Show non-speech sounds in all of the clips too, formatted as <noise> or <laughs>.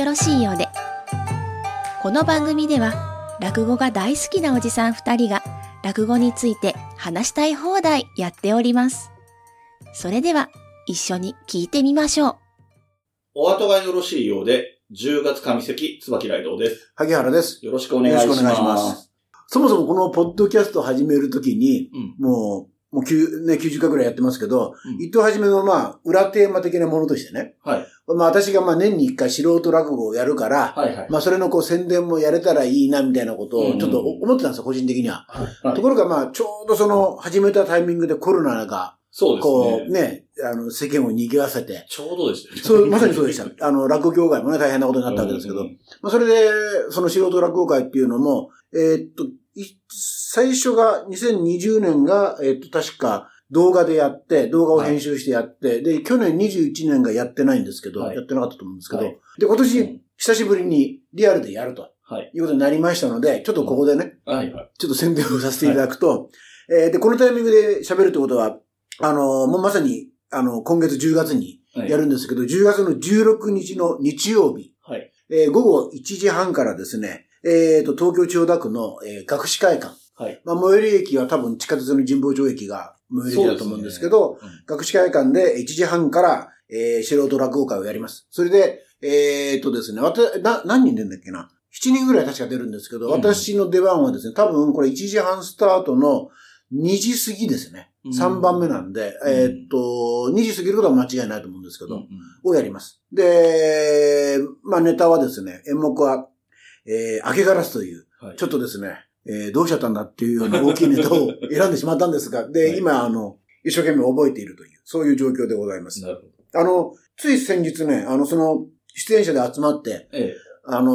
よろしいようで。この番組では、落語が大好きなおじさん二人が、落語について話したい放題やっております。それでは、一緒に聞いてみましょう。お後がよろしいようで、10月上関椿雷道です。萩原です。よろしくお願いします。よろしくお願いしますそもそもこのポッドキャストを始めるときに、うん。もう、もう9、ね、90回ぐらいやってますけど、うん一等はじめのまあ、裏テーマ的なものとしてね。はい。まあ私がまあ年に一回素人落語をやるから、はいはい。まあそれのこう宣伝もやれたらいいなみたいなことをちょっと思ってたんですよ、個人的には。はいところがまあちょうどその始めたタイミングでコロナが、そうですこね。うね、あの世間を賑わせて、ちょうどですよね。そう、まさにそうでした。<laughs> あの、落語協会もね、大変なことになったわけですけど、うんまあ、それで、その素人落語会っていうのも、えーっと、い最初が、2020年が、えーっと、確か動画でやって、動画を編集してやって、で、去年21年がやってないんですけど、はいやってなかったと思うんですけど、はいで、今年、うん久しぶりにリアルでやるとはい。いうことになりましたので、ちょっとここでね、はいはい。ちょっと宣伝をさせていただくと、えーで、このタイミングで喋るってことは、あの、もうまさに、あの、今月10月にはいやるんですけど、10月の16日の日曜日、はい。えー午後1時半からですね、えっ、と、東京千代田区の、えー学士会館。はい。まあ、最寄り駅は多分地下鉄の神保町駅が最寄り駅だと思うんですけど、そうですね学士会館で1時半から、えー素人落語会をやります。それで、えっ、とですね、わた、な、何人出るんだっけな ?7 人ぐらい確か出るんですけど、うん私の出番はですね、多分これ1時半スタートの2時過ぎですね。うん3番目なんで、うんえっ、と、2時過ぎることは間違いないと思うんですけど、うんうんをやります。で、まあネタはですね、演目は、えー、明けガラスという、はい。ちょっとですね、えー、どうしちゃったんだっていうような大きいネタを選んでしまったんですが、で、はい今、あの、一生懸命覚えているという、そういう状況でございます。なるほど。あの、つい先日ね、あの、その、出演者で集まって、ええ。あのー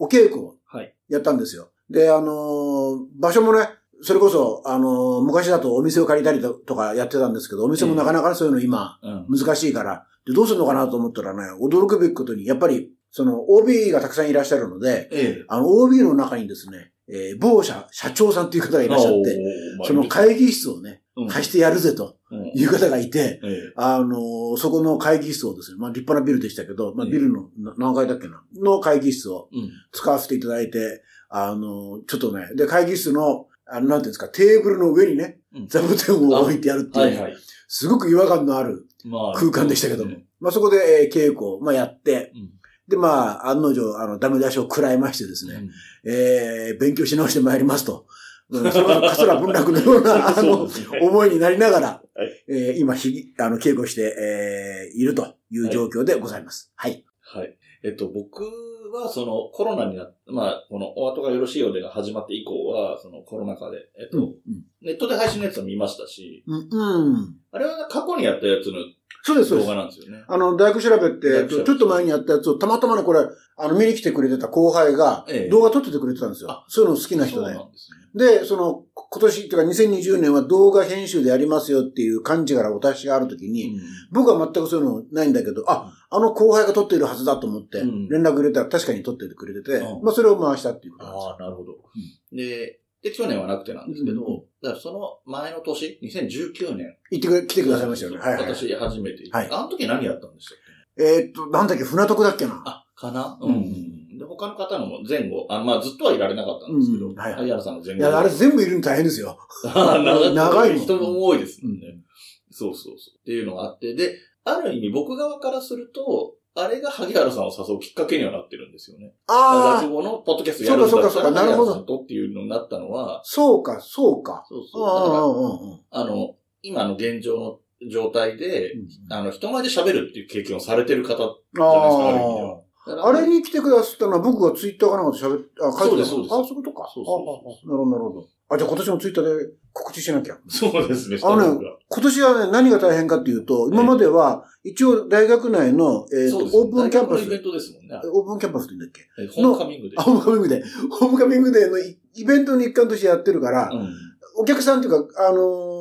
お稽古をはい。やったんですよ。で、あのー場所もね、それこそ、あのー昔だとお店を借りたりととかやってたんですけど、お店もなかなかそういうの今、うん。難しいから、で、どうするのかなと思ったらね、驚くべきことに、やっぱり、その、OB がたくさんいらっしゃるので、ええ。あの、OB の中にですね、えー某社、社長さんという方がいらっしゃって、その会議室をね、うん貸してやるぜとうんいう方がいて、ええ。あのーそこの会議室をですね、まあ立派なビルでしたけど、まあええビルのな何階だっけな、の会議室をうん。使わせていただいて、あのーちょっとね、で、会議室の、あの、なんていうんですか、テーブルの上にね、うん座布団を置いてやるっていうね、はいはい。すごく違和感のあるまあ。空間でしたけども。ねまあそこで、えー稽古を、まあやって、うん。で、まあ、案の定、あの、ダメ出しを食らいましてですね、えー、勉強し直してまいりますと。うんその桂文楽のような、<laughs> あのね思いになりながら、はいえー今、ひ、あの、稽古して、えーいるという状況でございます。はい。はい。えっと、僕は、その、コロナになっまあ、この、お後がよろしいようでが始まって以降は、その、コロナ禍で、えっと、うん。ネットで配信のやつを見ましたし、うん。うん。あれは過去にやったやつのそうです、そうです動画。なんですよね。あの、大学調べって、大学調べちょっと前にやったやつを、たまたまね、これ、あの、見に来てくれてた後輩がええ、動画撮っててくれてたんですよ。あそういうの好きな人で。そうなんですね。で、その、今年、っていうか2020年は動画編集でやりますよっていう感じからお達しがあるときに、僕は全くそういうのないんだけど、あ、あの後輩が撮っているはずだと思ってうん、連絡入れたら確かに撮っててくれてて、うんまあそれを回したっていうことなんですよ。ああ、なるほど。で、で、去年はなくてなんですけど、うんだからその前の年、2019年。行ってくれ、来てくださいましたよね。はいはい。私初めて行って、はいあの時何やったんでしたっえーっと、なんだっけ、船徳だっけな。けあ、かな？うんうん。で、他の方のも前後、あまあずっとはいられなかったんですけど、うんはいはい萩原さんの前後。いや、あれ全部いるの大変ですよ。長 <laughs> 長い人も多いですもんね。そうそうそう。っていうのがあって、で、ある意味僕側からすると、あれが萩原さんを誘うきっかけにはなってるんですよね。ああ、落語のポッドキャストやるんだったら、そうかそうかなるほど萩原さんとっていうのになったのは、そうか、そうか。そうそう。だからあの、今の現状の状態で、うんあの、人前で喋るっていう経験をされてる方じゃないですか、ある意味であは。あ。れに来てくださったのは僕がツイッターかなんかで喋って、あ、書いてたそうですそうですあ、そういうことか。そうそうあああなるほど、なるほど。あ、じゃあ今年もツイッターで告知しなきゃ。そうですね、あのね今年はね、何が大変かっていうと、今までは、一応大学内の、えーオープンキャンパスイ、ベントですもんね。オープンキャンパスって言うんだっけ？えホームカミングで。あ、ホームカミングデー。ホームカミングデーのイイベントの一環としてやってるから、うん。お客さんっていうか、あのー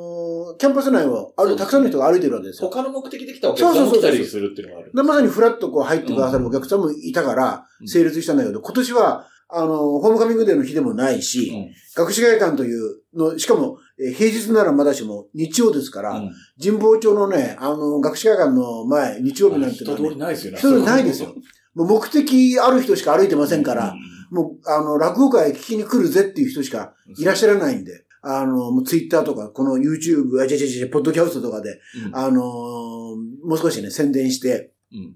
キャンパス内を歩そうですねたくさんの人が歩いてるわけですよ。他の目的で来たお客さんも来たりするっていうのがある。でまさにフラッとこう入ってくださるお客さんもいたからうん成立したんだけど、今年は、あの、ホームカミングデーの日でもないし、うん学士会館というの、しかも、えー平日ならまだしも日曜ですから、うん神保町のね、あの、学士会館の前、日曜日なんてね、りないですよね。人通りないですよ。もう目的ある人しか歩いてませんから、うもう、あの、落語会聞きに来るぜっていう人しかんいらっしゃらないんで、あの、もうツイッターとか、この YouTube、あ、違う違う違う、ポッドキャストとかで、うん。あのーもう少しね、宣伝して、うん。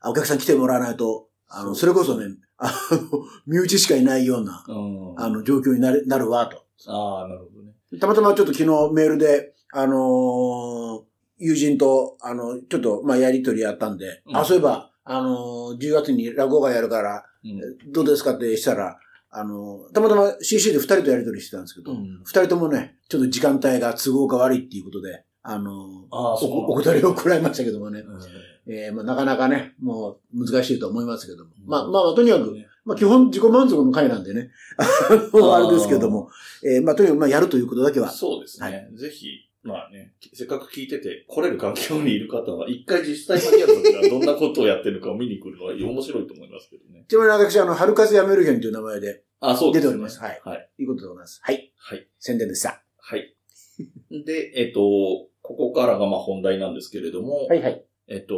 あお客さん来てもらわないと、あの、そそれこそね、あの、身内しかいないような、うんあの、状況になる、なるわ、と。ああ、なるほどね。たまたまちょっと昨日メールで、あのー友人と、あの、ちょっと、まあ、やりとりやったんで、うん。あ、そういえば、あのー10月に落語会やるから、うん。どうですかってしたら、あのーたまたま CC で二人とやりとりしてたんですけど、二、うん。人ともね、ちょっと時間帯が都合が悪いっていうことで、あのーあおお断りを食らいましたけどもね、うん。えーまあ、なかなかね、もう難しいと思いますけども。うん。まあ、まあ、とにかく、まあ、基本自己満足の回なんでね、あのあれですけども、えーまあ、とにかく、まあ、やるということだけは、そうですね。はい。ぜひ、まあね、せっかく聞いてて、来れる環境にいる方は、一回実際にやるときはどんなことをやってるかを見に来るのは面白いと思いますけどね。ちなみに私、あの、春風やめるへんという名前で、あ、そうですね。出ておりますはいはい。いいことでございます。はい。はい。宣伝でした。はい。<laughs> で、えっと、ここからがまあ本題なんですけれども、はいはい。えっと、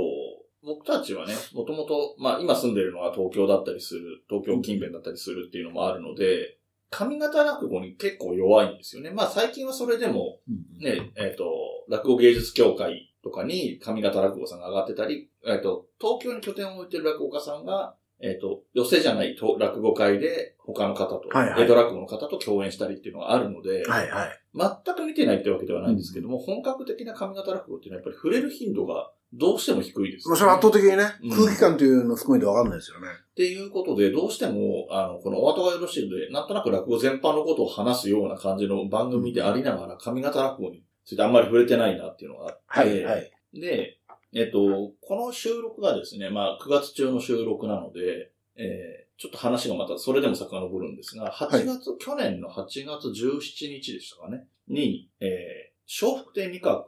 僕たちはね、もともと、まあ今住んでるのは東京だったりする、東京近辺だったりするっていうのもあるので、上方落語に結構弱いんですよね。まあ最近はそれでも、ね、えっ、と、落語芸術協会とかに上方落語さんが上がってたり、えっ、と、東京に拠点を置いてる落語家さんが、えっ、と、寄せじゃないと落語会で他の方と、はいはい江戸落語の方と共演したりっていうのがあるので、はいはい。全く見てないってわけではないんですけども、本格的な上方落語っていうのはやっぱり触れる頻度がどうしても低いです、まあ、それ圧倒的にね、うん空気感というのを含めてわかんないですよね。っていうことで、どうしても、あの、このお後がよろしいので、なんとなく落語全般のことを話すような感じの番組でありながら、上方落語についてあんまり触れてないなっていうのがあって、はいはい。で、えっと、この収録がですね、まあ、9月中の収録なので、えーちょっと話がまたそれでも遡るんですが、8月、去年の8月17日でしたかね、に、えー、笑福亭二角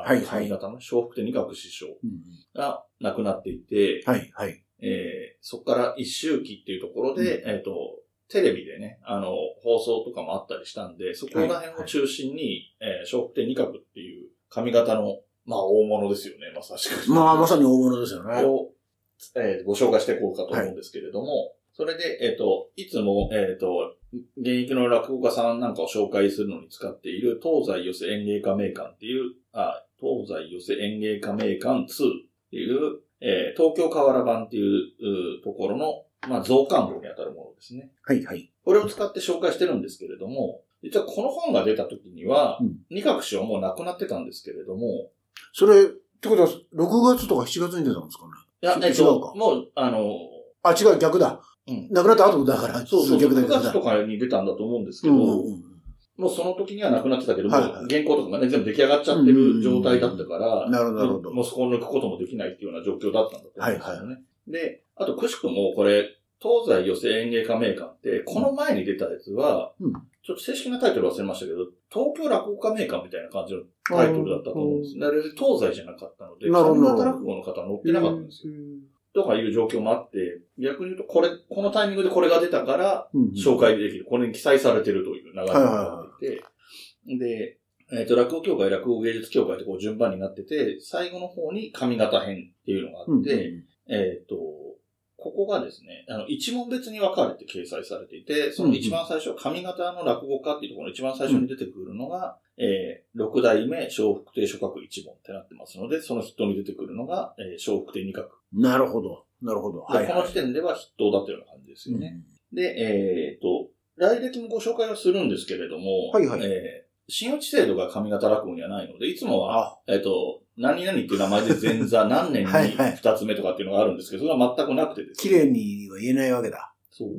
はいはい上方の笑福亭二角師匠うんが亡くなっていて、はいはい。えーそこから一周期っていうところで、えっ、と、テレビでね、あの、放送とかもあったりしたんで、そこら辺を中心に、えー笑福亭二角っていう髪型の、まあ大物ですよね、まさしく。まあ、まさに大物ですよね。を、えーご紹介していこうかと思うんですけれども、それで、えっ、と、いつも、えっ、と、現役の落語家さんなんかを紹介するのに使っている東西寄せ演芸家名館っていう、あ、東西寄せ演芸家名館2っていう、えー東京河原版っていううところの、まあ、増刊号に当たるものですね。はいはい。これを使って紹介してるんですけれども、実はこの本が出た時には、うん二角師はもう亡くなってたんですけれども、それ、ってことは、6月とか7月に出たんですかね？いや、えっ違うとか、もう、あの、あ、違う、逆だ。うん亡くなった後だから、そうそう、9逆だ逆だ月とかに出たんだと思うんですけど、うんうんうん。もうその時には亡くなってたけど、はいはい。原稿とかがね、全部出来上がっちゃってる状態だったから、なるほどもうそこを抜くこともできないっていうような状況だったんだと思うんですよね。で、あと、くしくもこれ、東西寄せ演芸家名館って、この前に出たやつは、うん。ちょっと正式なタイトル忘れましたけど、東京落語家名館みたいな感じのタイトルだったと思うんです。だから東西じゃなかったので、なるほど。上方落語の方は載ってなかったんですよ。とかいう状況もあって、逆に言うと、これ、このタイミングでこれが出たから、紹介できる。これに記載されてるという流れになってで、えっ、と、落語協会、落語芸術協会ってこう順番になってて、最後の方に上方編っていうのがあうんって、えっ、と、ここがですね、あの、一問別に分かれて掲載されていて、その一番最初、上方の落語家っていうところの一番最初に出てくるのが、えー、六代目笑福亭諸角一問ってなってますので、その筆頭に出てくるのが、えー、笑福亭二角。なるほど。なるほど。ではいはい。この時点では筆頭だったような感じですよね。で、えっ、と、来歴もご紹介をするんですけれども、はいはいえー新内制度が上方落語にはないので、いつもは、あ、えっ、と、何々っていう名前で前座 <laughs> 何年に二つ目とかっていうのがあるんですけど、それは全くなくてです綺ね。麗には言えないわけだ。そう。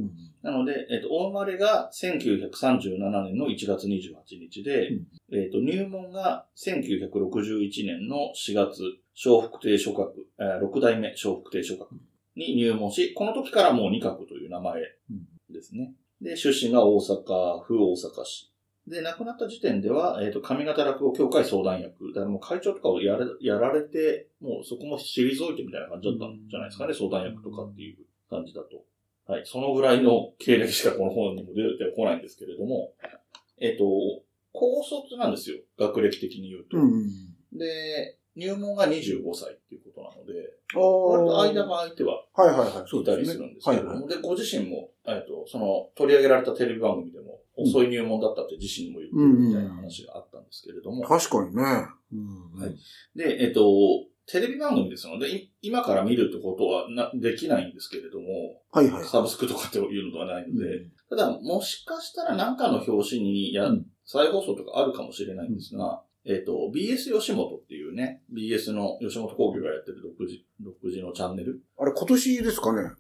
なので、えっ、と、大生まれが1937年の1月28日で、うんえっ、と、入門が1961年の4月、笑福亭諸角、えー六代目笑福亭諸角に入門し、この時からもう二角という名前ですね。で、出身が大阪府大阪市。で、亡くなった時点では、えっ、と、上方落語協会相談役。だからもう会長とかをやれやられて、もうそこも退いてみたいな感じだったんじゃないですかね、相談役とかっていう感じだと。はい。そのぐらいの経歴しかこの本にも出てこないんですけれども、えっ、と、高卒なんですよ。学歴的に言うと。うんうん。で、入門が25歳っていうことなので、お割と間が空いてははいはいはい。いたりするんですけれども。で、ご自身も、えっと、その、取り上げられたテレビ番組でも、遅い入門だったって自身も言ってるみたいな話があったんですけれども、確かにね。うんはい。で、えっと、テレビ番組ですので、い今から見るってことはなできないんですけれども、はいはい。サブスクとかっていうのではないので、うん。ただ、もしかしたら何かの表紙にや、うん。再放送とかあるかもしれないんですが、えっ、と、BS 吉本っていうね、BS の吉本興業がやってる独自、独自のチャンネル。あれ、今年ですかね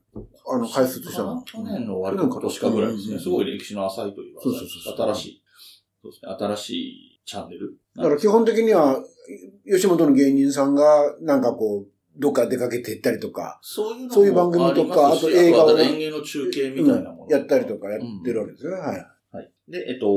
あの、開設したの。去年の終わりか今年かぐらいですね。うんすごい歴史の浅いというか、そうそうそう新しい、そうですね、新しいチャンネル。だから基本的には、吉本の芸人さんが、なんかこう、どっか出かけて行ったりとか、そういうそういう番組とかあと映画をあと演芸の中継みたいなもの、うんやったりとかやってるわけですよね。はい。はい。で、えっと、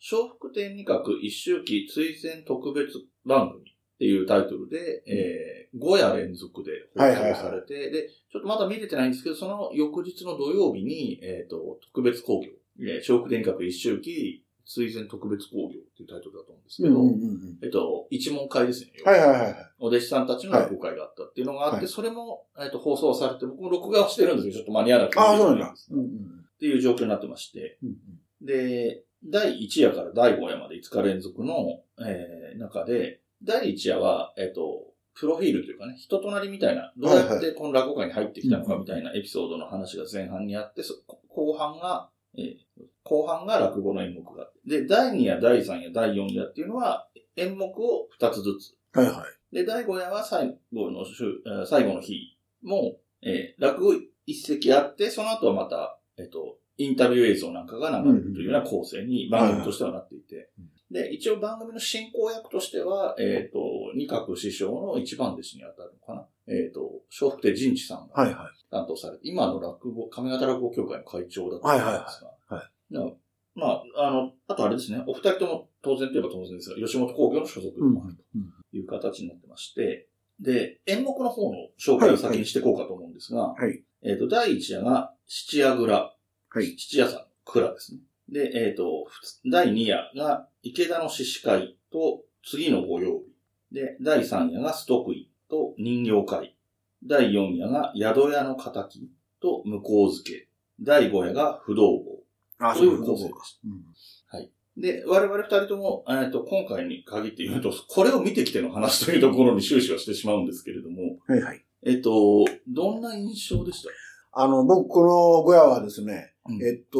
笑福亭二角一周期追善特別番組っていうタイトルで、えー、5夜連続で放送されて、で、ちょっとまだ見れてないんですけど、その翌日の土曜日に、えっ、と、特別興行、えー、笑福亭二角一周期追善特別興行っていうタイトルだと思うんですけど、うんうんうんえっと、一問会ですね。はいはいはいはい。お弟子さんたちの落語会があったっていうのがあって、はい。それも、えっと、放送されて、僕も録画をしてるんですけど、ちょっと間に合わなくて。ああ、そうなんだ。っていう状況になってまして、うん。で、第1夜から第5夜まで5日連続の、えー、中で、第1夜は、えっ、と、プロフィールというかね、人となりみたいな、どうやってこの落語会に入ってきたのかみたいなエピソードの話が前半にあって、そ後半が、えー後半が落語の演目があって、で、第2夜、第3夜、第4夜っていうのは、演目を2つずつ。はいはい。で、第5夜は最後の週、えー最後の日も、えー落語一席あって、その後はまた、えっ、と、インタビュー映像なんかが流れるというような構成に番組としてはなっていて、で、一応番組の進行役としては、えっ、と、二角師匠の一番弟子に当たるのかな。えっ、と、笑福亭仁地さんがはいはい。担当されて、今の落語、上方落語協会の会長だったんですが、はいはいはいまあ、あの、あとあれですね、お二人とも当然といえば当然ですが、吉本興業の所属でもあるという形になってまして、で、演目の方の紹介を先にしていこうかと思うんですが、はい。えっ、と、第一夜が七夜蔵。はい。七夜さんの蔵ですね。で、えっ、と、第二夜が池田の獅子会と次の御用日。で、第三夜がストクイと人形会。第四夜が宿屋の仇と向こう付け。第五夜が不動坊。あという構成でか。した。で、我々二人とも、えっ、と、今回に限って言うと、これを見てきての話というところに終始はしてしまうんですけれども、はいはい。えっ、と、どんな印象でした？あの、僕、この小屋はですね、うんえっと、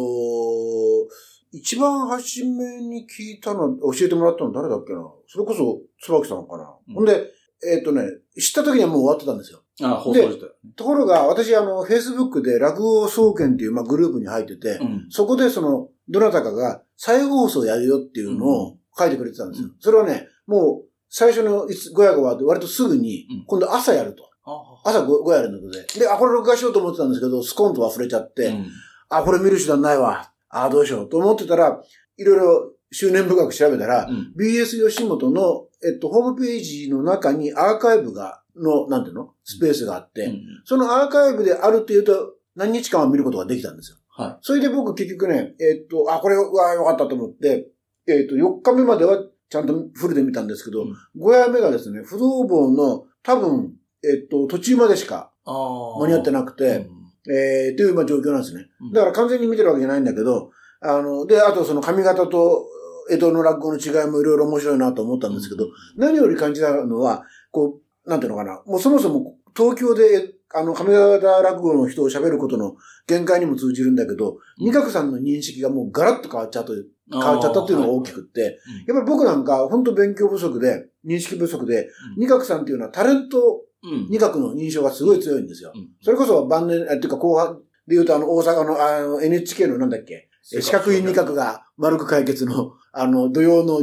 一番初めに聞いたの、教えてもらったの誰だっけな？それこそ、椿さんかな、うんほんで、えっとね、知った時にはもう終わってたんですよ。あ、放送自体。ところが、私、あの、Facebook で落語総研っていう、まあ、グループに入ってて、うん。そこでその、どなたかが再放送やるよっていうのを書いてくれてたんですよ。うんそれはね、もう、最初の5夜が終わって割とすぐにうん、今度朝やると。あ朝 5, 5夜やるので。で、あ、これ録画しようと思ってたんですけど、スコンと忘れちゃって、うんあ、これ見る手段ないわ。あ、どうしようと思ってたら、いろいろ執念深く調べたら、うん。BS 吉本の、えっと、ホームページの中にアーカイブが、の、なんていうの？スペースがあって、うんそのアーカイブであるっていうと、何日間は見ることができたんですよ。はそれで僕結局ね、えっと、あ、これは良かったと思って、えっと、4日目まではちゃんとフルで見たんですけど、うん5夜目がですね、不動坊の多分、えっと、途中までしか。間に合ってなくて、うんえー、というまあ状況なんですね。うん。だから完全に見てるわけじゃないんだけど、あの、で、あとその髪型と江戸の落語の違いもいろいろ面白いなと思ったんですけど、何より感じたのは、こう、なんていうのかな、もうそもそも東京で、あの、亀型落語の人を喋ることの限界にも通じるんだけど、うん。二角さんの認識がもうガラッと変わっちゃうという、変わっちゃったっていうのが大きくって、うんやっぱり僕なんか本当勉強不足で、認識不足で、うん。二角さんっていうのはタレントうん。二角の印象がすごい強いんですよ。うんそれこそ晩年、あっていうか後半で言うとあの大阪のあの NHK のなんだっけ、え四角い二角が丸く解決の、あの土曜の、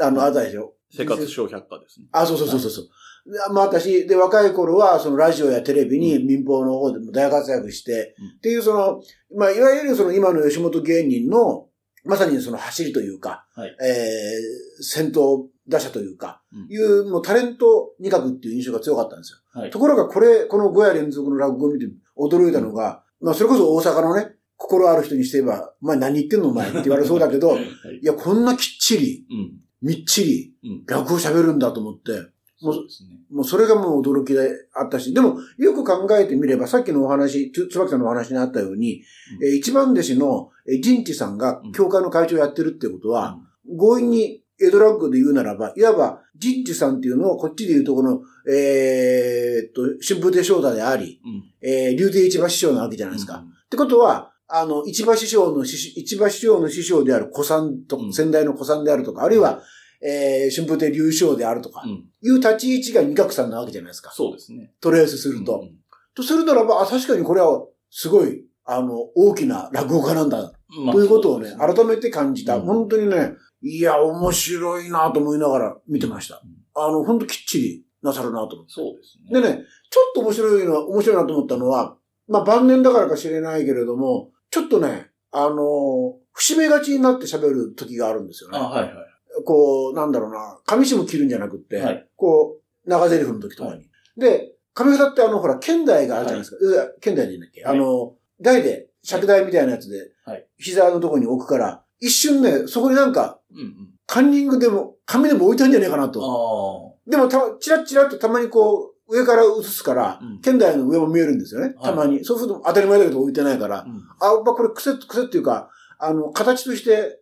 あの、あたでしょ？生活小百科ですね。あ、そうそうそうそうそう。でまあ私、で、若い頃は、そのラジオやテレビに民放の方でも大活躍して、うんっていうその、まあ、いわゆるその今の吉本芸人の、まさにその走りというか、はいえー、先頭打者というか、うんいう、もうタレント二角っていう印象が強かったんですよ。はいところがこれ、この5夜連続の落語を見て驚いたのが、まあそれこそ大阪のね、心ある人にして言えば、お前何言ってんのお前って言われそうだけど、はいいや、こんなきっちり、うん。みっちり、うん。落語喋るんだと思って、もうそうですね。もうそれがもう驚きであったし、でもよく考えてみれば、さっきのお話、つ椿さんのお話にあったように、うんえー一番弟子のえー陣地さんが教会の会長をやってるってことは、強引にエドラッグで言うならば、いわば陣地さんっていうのをこっちで言うとこの、えーっと、春風亭昇太であり、うん。えー、竜亭一馬師匠なわけじゃないですか。うんってことは、あの、市場師匠の師匠、市場師匠の師匠である古参と、うん先代の古参であるとか、あるいは、えー、春風亭竜師匠であるとか、うん。いう立ち位置が二角さんなわけじゃないですか。そうですね。とりあえずすると。うんとするならば、あ、確かにこれは、すごい、あの、大きな落語家なんだ、まあということをね、そうです改めて感じた。うん本当にね、いや、面白いなと思いながら見てました。あの、本当きっちりなさるなと思って。そうですね。でね、ちょっと面白いのは、面白いなと思ったのは、まあ晩年だからか知れないけれども、ちょっとね、あの、節目がちになって喋る時があるんですよね。あ、はいはい。こう、なんだろうな、紙紙切るんじゃなくって、はいこう、長台詞の時とかに。はで、紙札ってあの、ほら、剣台があるじゃないですか。うわ剣台でいいんだっけ、はいあの、台で、尺台みたいなやつで、はい膝のとこに置くから、一瞬ね、そこになんか、うんうん。カンニングでも、紙でも置いたんじゃねえかなと。あでもた、チラッチラッとたまにこう、上から映すから、うんの上も見えるんですよね。はいたまに。そうすると当たり前だけど置いてないから。あ。うん。あ、まあ、これ癖、癖っていうか、あの、形として、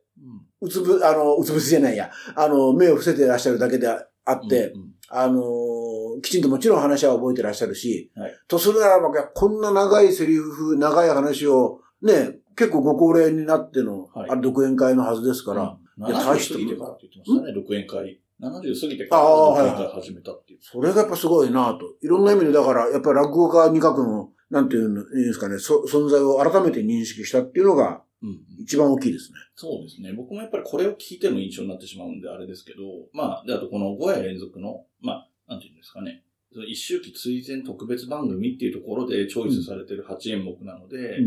うつぶ、あの、うつぶせじゃないや。あの、目を伏せてらっしゃるだけであって、うんうんあのーきちんともちろん話は覚えてらっしゃるし、はいとするならば、こんな長いセリフ、長い話を、ね、結構ご高齢になっての、はいあれ独演会のはずですから、うん、いや70大した過ぎてからって言ってましたね、独演会。70過ぎてかあらあ独演会始めたっていう。それがやっぱすごいなと。いろんな意味で、だから、やっぱり落語家二角の、なんていうんですかね、そ存在を改めて認識したっていうのが、うん。一番大きいですね。そうですね。僕もやっぱりこれを聞いての印象になってしまうんであれですけど、まあ、で、あとこの5夜連続の、まあ、なんていうんですかね。一周期追善特別番組っていうところでチョイスされてる8演目なので、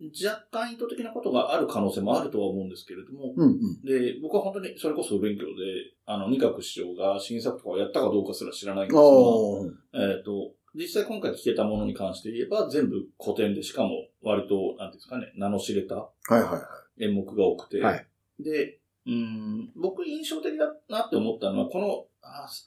若干意図的なことがある可能性もあるとは思うんですけれども、うんうん。で、僕は本当にそれこそ勉強で、あの、二角師匠が新作とかをやったかどうかすら知らないんですが、えっ、と、実際今回聞けたものに関して言えば全部古典で、しかも割と、なんていうんですかね、名の知れたはいはいはい。演目が多くて、はいで、うん、僕印象的だなって思ったのは、この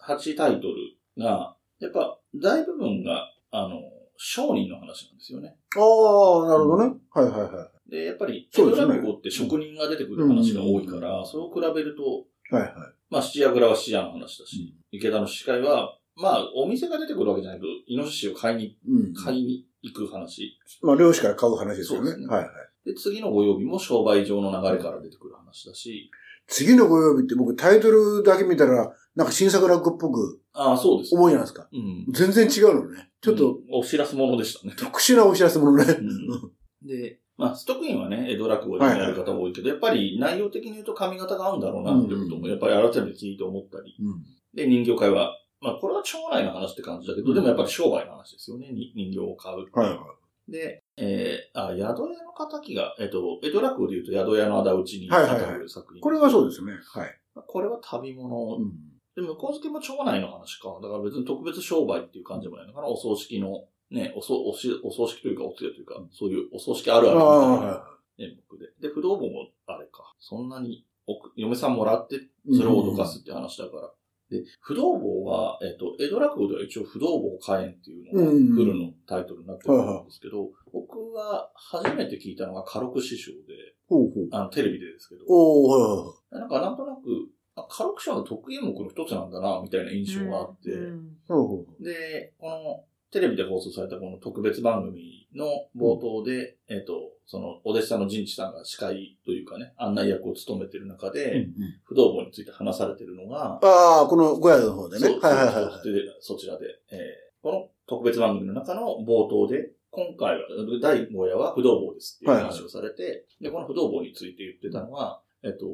8タイトルが、やっぱ大部分が、あの、商人の話なんですよね。ああ、なるほどね。はいはいはい。で、やっぱり、江戸落語って職人が出てくる話が多いから、それを比べると、はいはい。まあ、七夜蔵は七夜の話だし、池田の司会は、まあ、お店が出てくるわけじゃないけど、イノシシを買いに、うん。買いに行く話。まあ、漁師から買う話ですよね。ねはいはい。で、次のご曜日も商売上の流れから出てくる話だし、次のご曜日って僕タイトルだけ見たら、なんか新作落語っぽくああ、そうです。思うじゃないですか。うん。全然違うのね。ちょっとうん、お知らせものでしたね。特殊なお知らせものね。うんで、まあ、ストックインはね、江戸落語でやる方多いけど、やっぱり内容的に言うと髪型が合うんだろうなっていうことも、やっぱり改めて聞いて思ったり。うん。で、人形会は、まあ、これは町内の話って感じだけど、うんでもやっぱり商売の話ですよね。に人形を買う。はいはい。で、えー、あ、宿屋の仇が、えっと、江戸落語で言うと宿屋の仇討ちにはいはいはい当たる作品。これはそうですね。はい。これは旅物。うん。で、向こう付けも町内の話か。だから別に特別商売っていう感じでもないのかな。お葬式の、ね、おそおしお葬式というかお通夜というか、そういうお葬式あるあるみたいな演目で。で、不動盆もあれか。そんなにおく、嫁さんもらって、それを脅かすって話だから。で、不動盆は、えっ、と、江戸落語では一応不動盆火炎っていうのが、うんフルのタイトルになってるんですけど、僕は初めて聞いたのが家禄師匠で、ほうほう。あの、テレビでですけど、お。なんかなんとなく、あ家禄師匠の得意演目の一つなんだな、みたいな印象があって、で、この、テレビで放送されたこの特別番組の冒頭で、えっ、と、その、お弟子さんの陣地さんが司会というかね、案内役を務めてる中う。で、うんうん。不動盆について話されてるのが、ああ、この小屋の方でね。そうはいはいはい。そちらで、えーこの特別番組の中の冒頭で、今回は、第5夜は不動盆ですっていう話をされて、で、この不動盆について言ってたのは、えっと、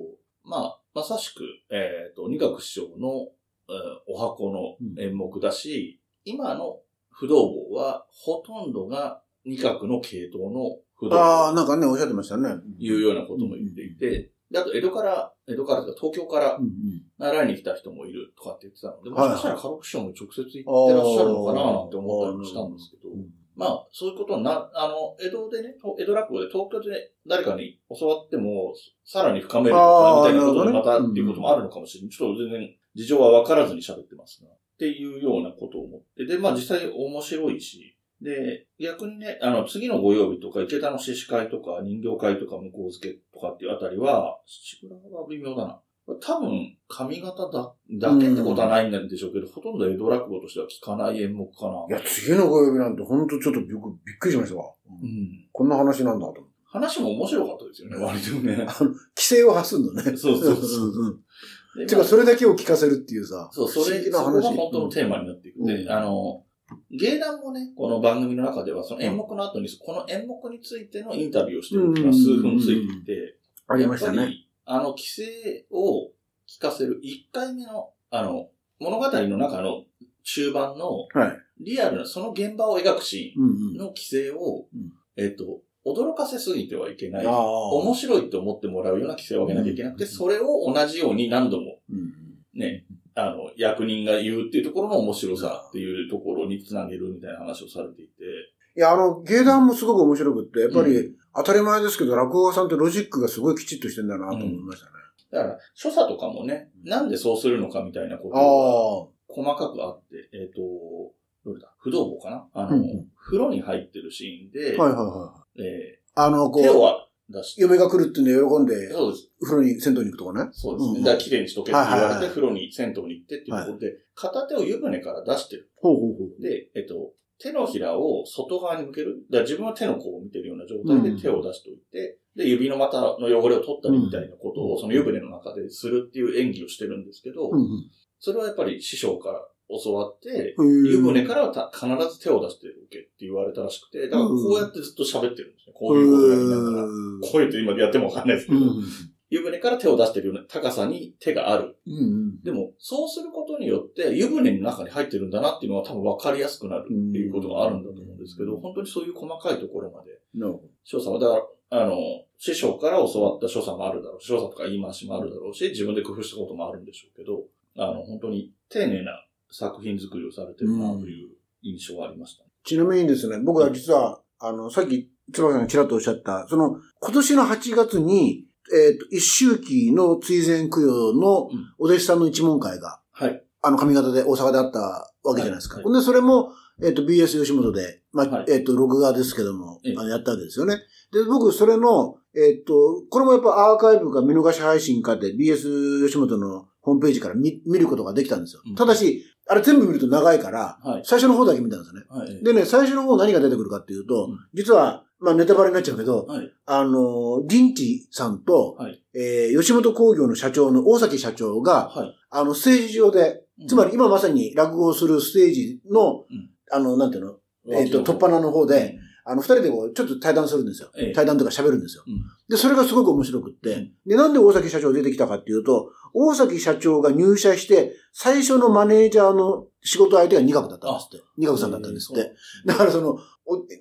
まあ、まさしく、えっと、二学師匠の、えーお箱の演目だし、今の不動盆は、ほとんどが二角の系統の不動ああ、盆なんかね、おっしゃってましたね。というようなことも言っていて、で、あと、江戸から、江戸からとか東京からうんうん。習いに来た人もいるとかって言ってたので、もはい。しかしたら家禄師匠も直接行ってらっしゃるのかななんて思ったりもしたんですけど、まあ、そういうことにな、あの、江戸でね、と江戸落語で東京で誰かに教わっても、さらに深めるみたいなことでまたっていうこともあるのかもしれない。ちょっと全然事情は分からずに喋ってますが。っていうようなことを思って、で、まあ実際面白いし、で、逆にね、あの、次のご曜日とか、池田の獅子会とか、人形会とか、向こう付けとかっていうあたりは、志村は微妙だな。多分、髪型だ、だけってことはないんでしょうけど、ほとんど江戸落語としては聞かない演目かな。いや、次のご曜日なんて本当ちょっとびっくりしましたわ。うん。こんな話なんだと思って。話も面白かったですよね、割とね。<laughs> 規制を発すんのね。そうそうそううんうんでてか、それだけを聞かせるっていうさ。そう、それ、そこが話。本当のテーマになっていく。で、うんあの、芸談もね、この番組の中では、その演目の後に、この演目についてのインタビューをしてるっていうのが数分ついていて、ありましたね。あの、規制を聞かせる1回目の、あの、物語の中の中盤の、はい。リアルな、その現場を描くシうんーンの規制を、うん。えっと、驚かせすぎてはいけない。面白いと思ってもらうような規制を上げなきゃいけなくて、うん。それを同じように何度もうんね、あの、役人が言うっていうところの面白さっていうところにつなげるみたいな話をされていて、いや、あの、芸談もすごく面白くって、やっぱうり当たり前ですけど、落語家さんってロジックがすごいきちっとしてんだなと思いましたね。だから、所作とかもね、なんでそうするのかみたいなことあがあ。細かくあって、えっ、と、どれだ？不動坊かな？あの、うんうん風呂に入ってるシーンで、はいはいはい。えあの、こー手をう、出して、嫁が来るってんで喜んで、そうです。風呂に、銭湯に行くとこね。そうですね。うんだから綺麗にしとけって言われて、はいはいはい風呂に、銭湯に行ってっていうところで、片手を湯船から出してる。ほうほうほう。で、えっと、手のひらを外側に向ける？だから自分は手の甲を見てるような状態で手を出しておいて、で、指の股の汚れを取ったりみたいなことを、うんその湯船の中でするっていう演技をしてるんですけど、うんそれはやっぱり師匠から教わって、うん。湯船からはた必ず手を出しておけって言われたらしくて、だからこうやってずっと喋ってるんですね。こういうことをやりながら。いうって今やってもわかんないですけど、うん湯船から手を出してるような高さに手がある。うんでも、そうすることによって、湯船の中に入ってるんだなっていうのは多分分かりやすくなるっていうことがあるんだと思うんですけど、うん本当にそういう細かいところまで、なるほ所作は、だから、あの、師匠から教わった所作もあるだろうし、所作とか言い回しもあるだろうし、自分で工夫したこともあるんでしょうけど、あの、本当に丁寧な作品作りをされてるなという印象はありました、ね。ちなみにですね、僕は実は、あの、さっき、椿さんがちらっとおっしゃった、その、今年の8月に、えっ、と、一周期の追善供養のうんお弟子さんの一問会が、はい。あの、上方で、大阪であったわけじゃないですか。はいほんで、それも、えっ、と、BS 吉本で、まあ、はいえっ、と、録画ですけども、ええあのやったわけですよね。で、僕、それの、えっ、と、これもやっぱアーカイブか見逃し配信かで BS 吉本のホームページから見見ることができたんですよ。うんただし、あれ全部見ると長いから、はい。最初の方だけ見たんですよね。はい。でね、最初の方何が出てくるかっていうと、うん実は、まあネタバレになっちゃうけど、はい。あの、リンチさんと、はいえー吉本工業の社長の大崎社長が、はい。あの、ステージ上で、つまり今まさに落語をするステージの、うんあの、なんていうの、うん、えっ、と、突破の方で、あの、二人でこう、ちょっと対談するんですよ。ええ対談とか喋るんですよ。うんで、それがすごく面白くって、で、なんで大崎社長出てきたかっていうと、大崎社長が入社して、最初のマネージャーの仕事相手が二角だったんですって。二角さんだったんですって。だからその、お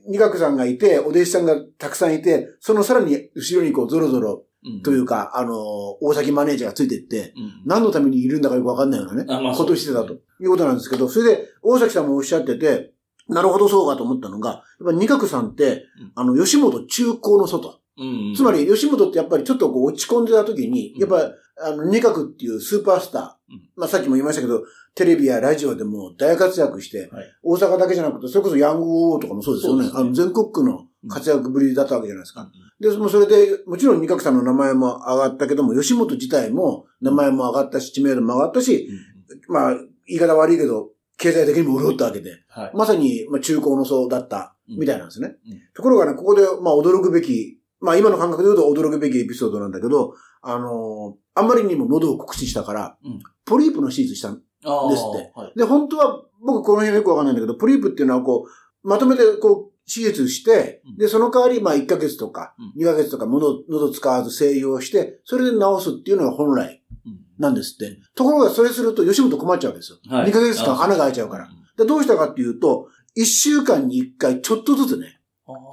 二角さんがいて、お弟子さんがたくさんいて、そのさらに後ろにこう、ゾロゾロうん。というか、あの、大崎マネージャーがついていって、うん。何のためにいるんだかよくわかんないようなね、あまあことをしてたと。いうことなんですけど、それで、大崎さんもおっしゃってて、なるほどそうかと思ったのが、やっぱり二角さんってうん、あの、吉本中高の外。うん。つまり、吉本ってやっぱりちょっとこう落ち込んでた時に、うん。やっぱ、あの、二角っていうスーパースター、うん。まあさっきも言いましたけど、テレビやラジオでも大活躍して、はい。大阪だけじゃなくて、それこそヤングオーとかもそうですよね。ね。あの全国区の活躍ぶりだったわけじゃないですか。うん。で、それで、もちろん二角さんの名前も上がったけども、吉本自体も名前も上がったし、知名度も上がったし、うんまあ、言い方悪いけど、経済的にも潤ったわけで、はい。まさに、まあ、中高の層だった、みたいなんですね。うん。ところがね、ここで、まあ、驚くべき、まあ、今の感覚で言うと驚くべきエピソードなんだけど、あのーあんまりにも喉を酷使したから、うんポリープの手術したんですってはい。で、本当は、僕この辺よくわかんないんだけど、ポリープっていうのはこう、まとめてこう、手術してうん、で、その代わり、まあ、1ヶ月とかうん、2ヶ月とか、喉、喉使わず静養して、それで治すっていうのが本来うんなんですって。ところが、それすると、吉本困っちゃうわけですよ。はい2ヶ月間穴が開いちゃうから。。で、どうしたかっていうと、1週間に1回ちょっとずつね、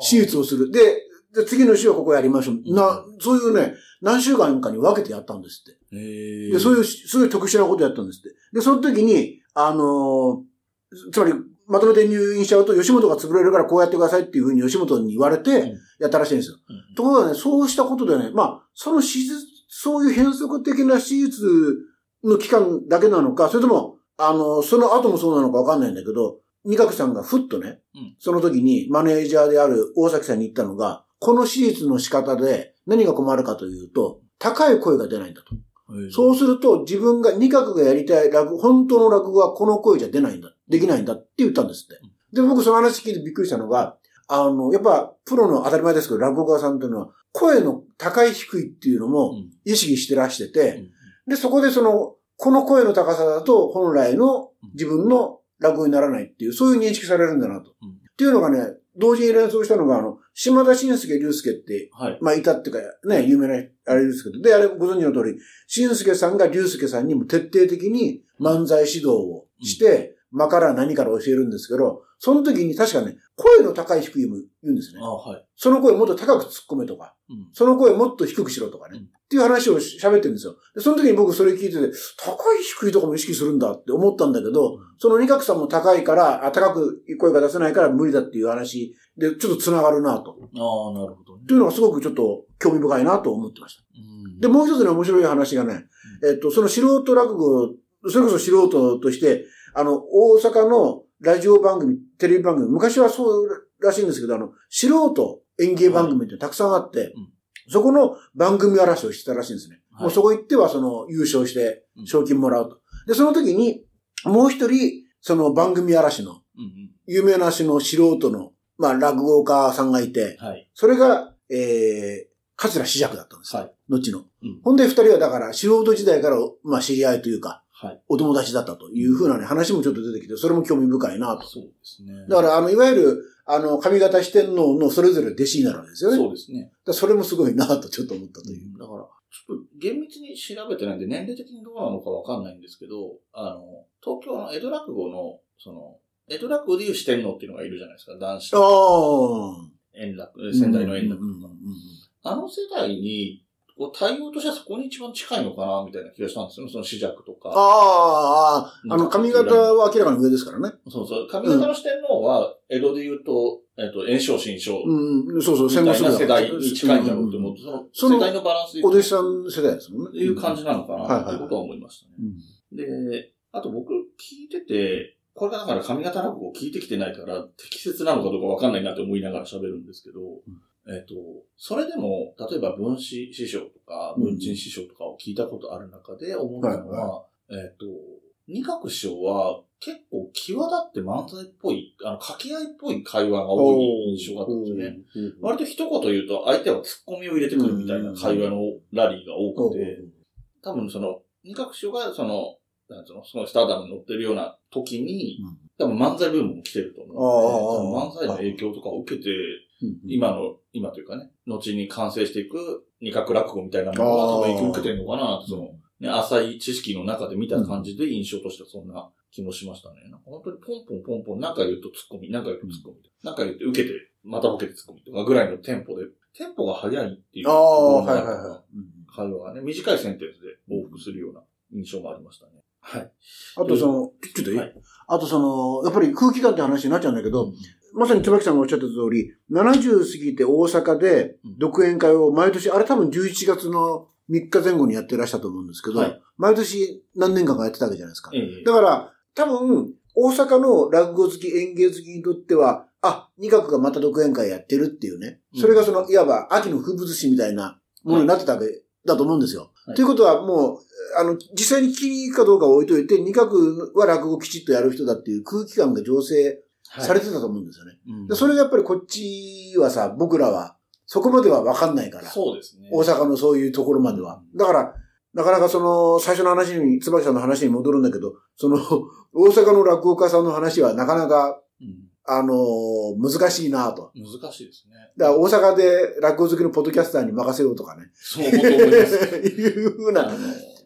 手術をする。で、で次の週はここやりましょう。な、そういうね、何週間かに分けてやったんですって。で、そういう、そういう特殊なことやったんですって。で、その時に、あのーつまり、まとめて入院しちゃうと、吉本が潰れるからこうやってくださいっていうふうに吉本に言われうんて、やったらしいんですよ。うんところがね、そうしたことでね、まあ、その手術、そういう変則的な手術の期間だけなのか、それとも、あの、その後もそうなのかわかんないんだけど、二角さんがふっとね、うんその時にマネージャーである大崎さんに言ったのが、この手術の仕方で何が困るかというと、高い声が出ないんだと。そうすると自分が二角がやりたい落語、本当の落語はこの声じゃ出ないんだ、できないんだって言ったんですって。で、僕その話聞いてびっくりしたのが、あの、やっぱプロの当たり前ですけど、落語家さんというのは、声の高い低いっていうのもうん。意識してらしてうて、ん。で、そこでその、この声の高さだと本来の自分の落語にならないっていう、そういう認識されるんだなと。うん。っていうのがね、同時に連想したのが、あの、島田紳介龍介って、はい。まあ、いたっていうか、ね、有名な、あれですけど、で、あれご存知の通り、紳介さんが龍介さんにも徹底的に漫才指導をして、間から何から教えるんですけど、その時に確かね、声の高い低いも言うんですねあ。はい。その声もっと高く突っ込めとか、うん。その声もっと低くしろとかね。うんっていう話を喋ってるんですよ。で、その時に僕それ聞いてて、高い低いとかも意識するんだって思ったんだけど、その二角さんも高いから、あ高く声が出せないから無理だっていう話で、ちょっと繋がるなと。ああ、なるほどねって。いうのがすごくちょっと興味深いなと思ってました。うんで、もう一つね、面白い話がね、えっと、その素人落語、それこそ素人として、あの、大阪のラジオ番組、テレビ番組、昔はそうらしいんですけど、あの、素人演芸番組ってたくさんあって、うんそこの番組争いをしてたらしいんですね。はいもうそこ行っては、その、優勝して、賞金もらうと。で、その時に、もう一人、その番組嵐の。有名なしの素人の、まあ、落語家さんがいて、はい。それが、えー、桂志尺だったんです。はい。後の。うん。ほんで二人はだから素人時代から、まあ知り合いというか、はい。お友達だったというふうなね、話もちょっと出てきて、それも興味深いなと。そうですね。だから、あの、いわゆる、あの、上方四天王のそれぞれ弟子になるわけですよね。そうですね。だそれもすごいなとちょっと思ったという。だから、ちょっと厳密に調べてないんで、年齢的にどうなのかわかんないんですけど、あの、東京の江戸落語の、その、江戸落語でいう四天王っていうのがいるじゃないですか。男子あとあ。円楽、仙台の円楽あの世代に、こう対応としてはそこに一番近いのかな、みたいな気がしたんですよね。その四尺とか。ああ、ああ、あの、髪型は明らかに上ですからね。そうそう。上方の四天王は、江戸で言うと、えっと、炎症、新章。うん、そうそう、戦後世代に近いんだろうって思うと、その世代のバランスでお弟子さん世代ですもんね。いう感じなのかはいはいなってことは思いましたね。うんで、あと僕聞いてて、これがだから上方落語を聞いてきてないから適切なのかどうかわかんないなって思いながら喋るんですけど、えっ、と、それでも、例えば文子師匠とか文鎮師匠とかを聞いたことある中で思ったのは、えっ、と、二角師匠は結構際立って漫才っぽい、あの、掛け合いっぽい会話が多い印象があったんですよね。割と一言言うと相手は突っ込みを入れてくるみたいな会話のラリーが多くて、多分その、二角師匠がその、なんつうの、そのスターダムに乗ってるような時に、多分漫才ブームも来てると思うので、多分漫才の影響とかを受けて、今の、今というかね、後に完成していく二角落語みたいなものが多分影響を受けてるのかなその、ね、浅い知識の中で見た感じで印象としてはそんな気もしましたね。なんか本当にポンポンポンポン、なんか言うと突っ込み、なんか言うと突っ込み、なんか言って受けて、またボケて突っ込みとかぐらいのテンポで、テンポが速いっていうああ、ところもはいはいは会話がね、短いセンテンスで往復するような印象もありましたね。はい。い。あとその、ちょっといい？はいあとその、やっぱり空気感って話になっちゃうんだけど、まさに椿さんがおっしゃった通り、70過ぎて大阪で独演会を毎年、あれ多分11月の3日前後にやってらっしゃったと思うんですけど、はい毎年何年間かやってたわけじゃないですか。ええだから、多分、大阪の落語好き、演芸好きにとっては、あ、二角がまた独演会やってるっていうね。それがその、いわば秋の風物詩みたいなものになってたわけだと思うんですよ。はいということはもう、あの、実際に聞いかどうかは置いといて、二角は落語きちっとやる人だっていう空気感が醸成されてたと思うんですよね。うんでそれがやっぱりこっちはさ、僕らは、そこまではわかんないから。そうですね。大阪のそういうところまでは。だから、なかなかその、最初の話に、椿さんの話に戻るんだけど、その、大阪の落語家さんの話はなかなか、うんあの難しいなと。難しいですね。だから大阪で落語好きのポッドキャスターに任せようとかね。そう思います。<laughs> いうふうな、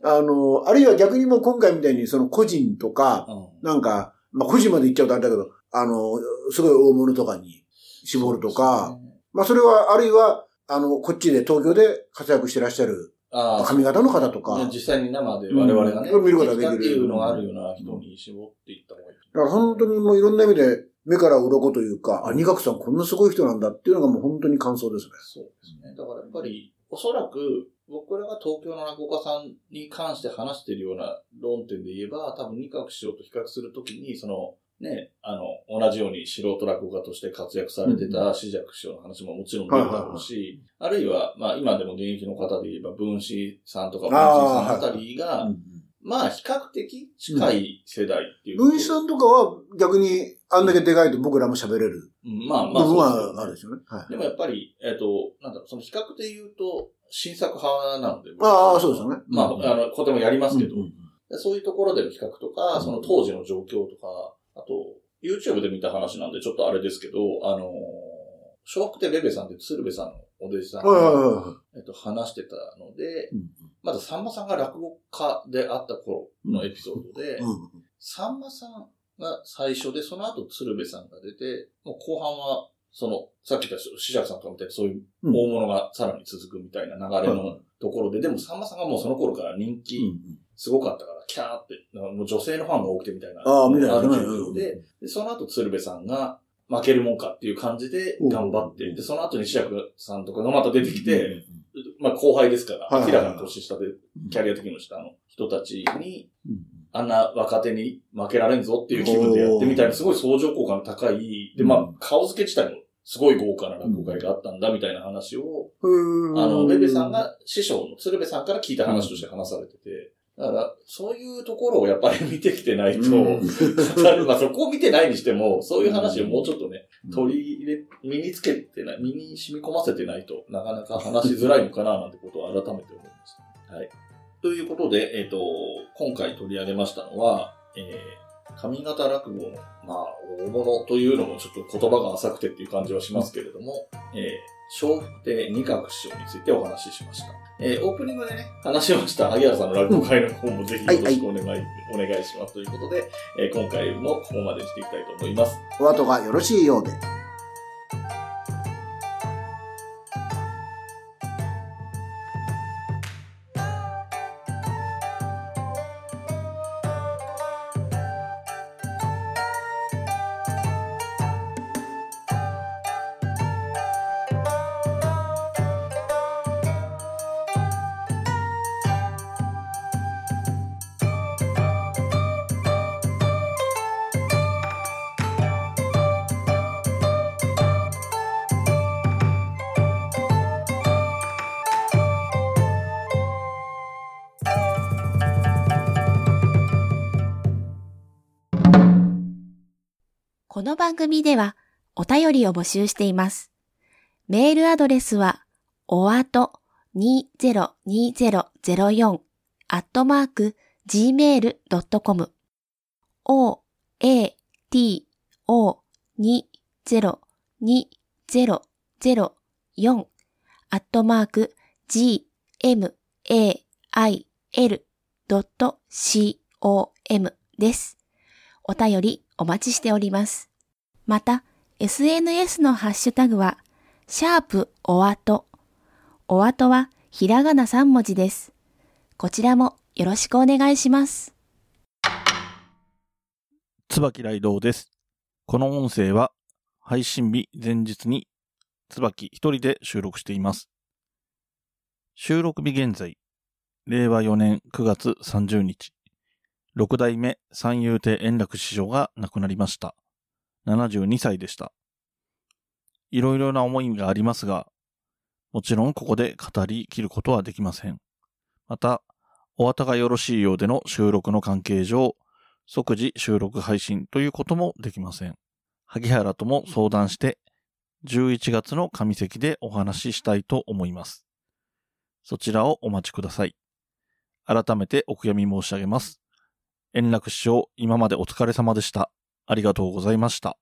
ああのあるいは逆にもう今回みたいにその個人とか、の、うんなんか、まあ個人まで言っちゃうとあれだけど、あのすごい大物とかに絞るとか、ねまあそれは、あるいは、あの、こっちで東京で活躍してらっしゃるああ髪型の方とか、ね実際に生で我々がね、うん見ることができるっていうのがあるような人に絞っていった方がいい。だから本当にもういろんな意味で目から鱗というか、あ、二角さんこんなすごい人なんだっていうのがもう本当に感想ですね。そうですね。だからやっぱり、おそらく、僕らが東京の落語家さんに関して話しているような論点で言えば、多分二角師匠と比較するときに、その、ね、あの、同じように素人落語家として活躍されてた四尺師匠の話ももちろん出るだろうし、あるいは、まあ今でも現役の方で言えば、分子さんとか文子さんあたりが、まあ比較的近い世代っていう、うん。文子さんとかは逆にあんだけでかいと僕らも喋れる。まあまあ。部分はあるでしょうね。はい、でもやっぱり、えっ、ー、と、なんだろう、その比較で言うと、新作派なので。ああ、そうですよね。まあ、あの、とてもやりますけど、うんうん、そういうところでの比較とか、その当時の状況とか、あと、YouTube で見た話なんでちょっとあれですけど、あの、笑福亭ベベさんって鶴瓶さんのお弟子さんが、えっと、話してたので、まださんまさんが落語家であった頃のエピソードで、さんまさんが最初で、その後鶴瓶さんが出て、もう後半は、その、さっき言った志尺さんとかみたいなそういう大物がさらに続くみたいな流れのところで、でもさんまさんがもうその頃から人気すごかったから、キャーって、もう女性のファンが多くてみたいな。ああ、みたいな。で、で、その後鶴瓶さんが負けるもんかっていう感じで頑張って、で、その後に志尺さんとかがまた出てきて、まあ後輩ですから、明らかに年下で、キャリア的にも下の人たちに、あんな若手に負けられんぞっていう気分でやってみたいな、すごい相乗効果の高い、で、まあ、顔付け自体もすごい豪華な落語会があったんだみたいな話を、あの、ベベさんが師匠の鶴瓶さんから聞いた話として話されてて、だから、そういうところをやっぱり見てきてないと、語る、まあそこを見てないにしても、そういう話をもうちょっとね、取り入れ、身につけてない、身に染み込ませてないとなかなか話しづらいのかななんてことを改めて思いました。はい。ということで、えっ、ー、と、今回取り上げましたのは、えー、上方落語の、まあ、大物というのもちょっと言葉が浅くてっていう感じはしますけれども、えー、笑福亭二角師匠についてお話ししました。えー、オープニングでね、話しました、萩原さんの落語会の方もぜひよろしくお願い、はいはい、お願いしますということで、えー、今回もここまでしていきたいと思います。お後がよろしいようで。この番組ではお便りを募集しています。メールアドレスは、おあと202004アットマーク gmail.com o, a, t, o, 202004アットマーク g, m, a, i, l.com です。お便りお待ちしております。また、SNS のハッシュタグは、シャープおあと。おあとはひらがな3文字です。こちらもよろしくお願いします。椿雷道です。この音声は配信日前日に椿一人で収録しています。収録日現在、令和4年9月30日、六代目三遊亭円楽師匠が亡くなりました。72歳でした。いろいろな思いがありますが、もちろんここで語り切ることはできません。また、お後がよろしいようでの収録の関係上、即時収録配信ということもできません。萩原とも相談して、11月の上席でお話ししたいと思います。そちらをお待ちください。改めてお悔やみ申し上げます。円楽師匠、今までお疲れ様でした。ありがとうございました。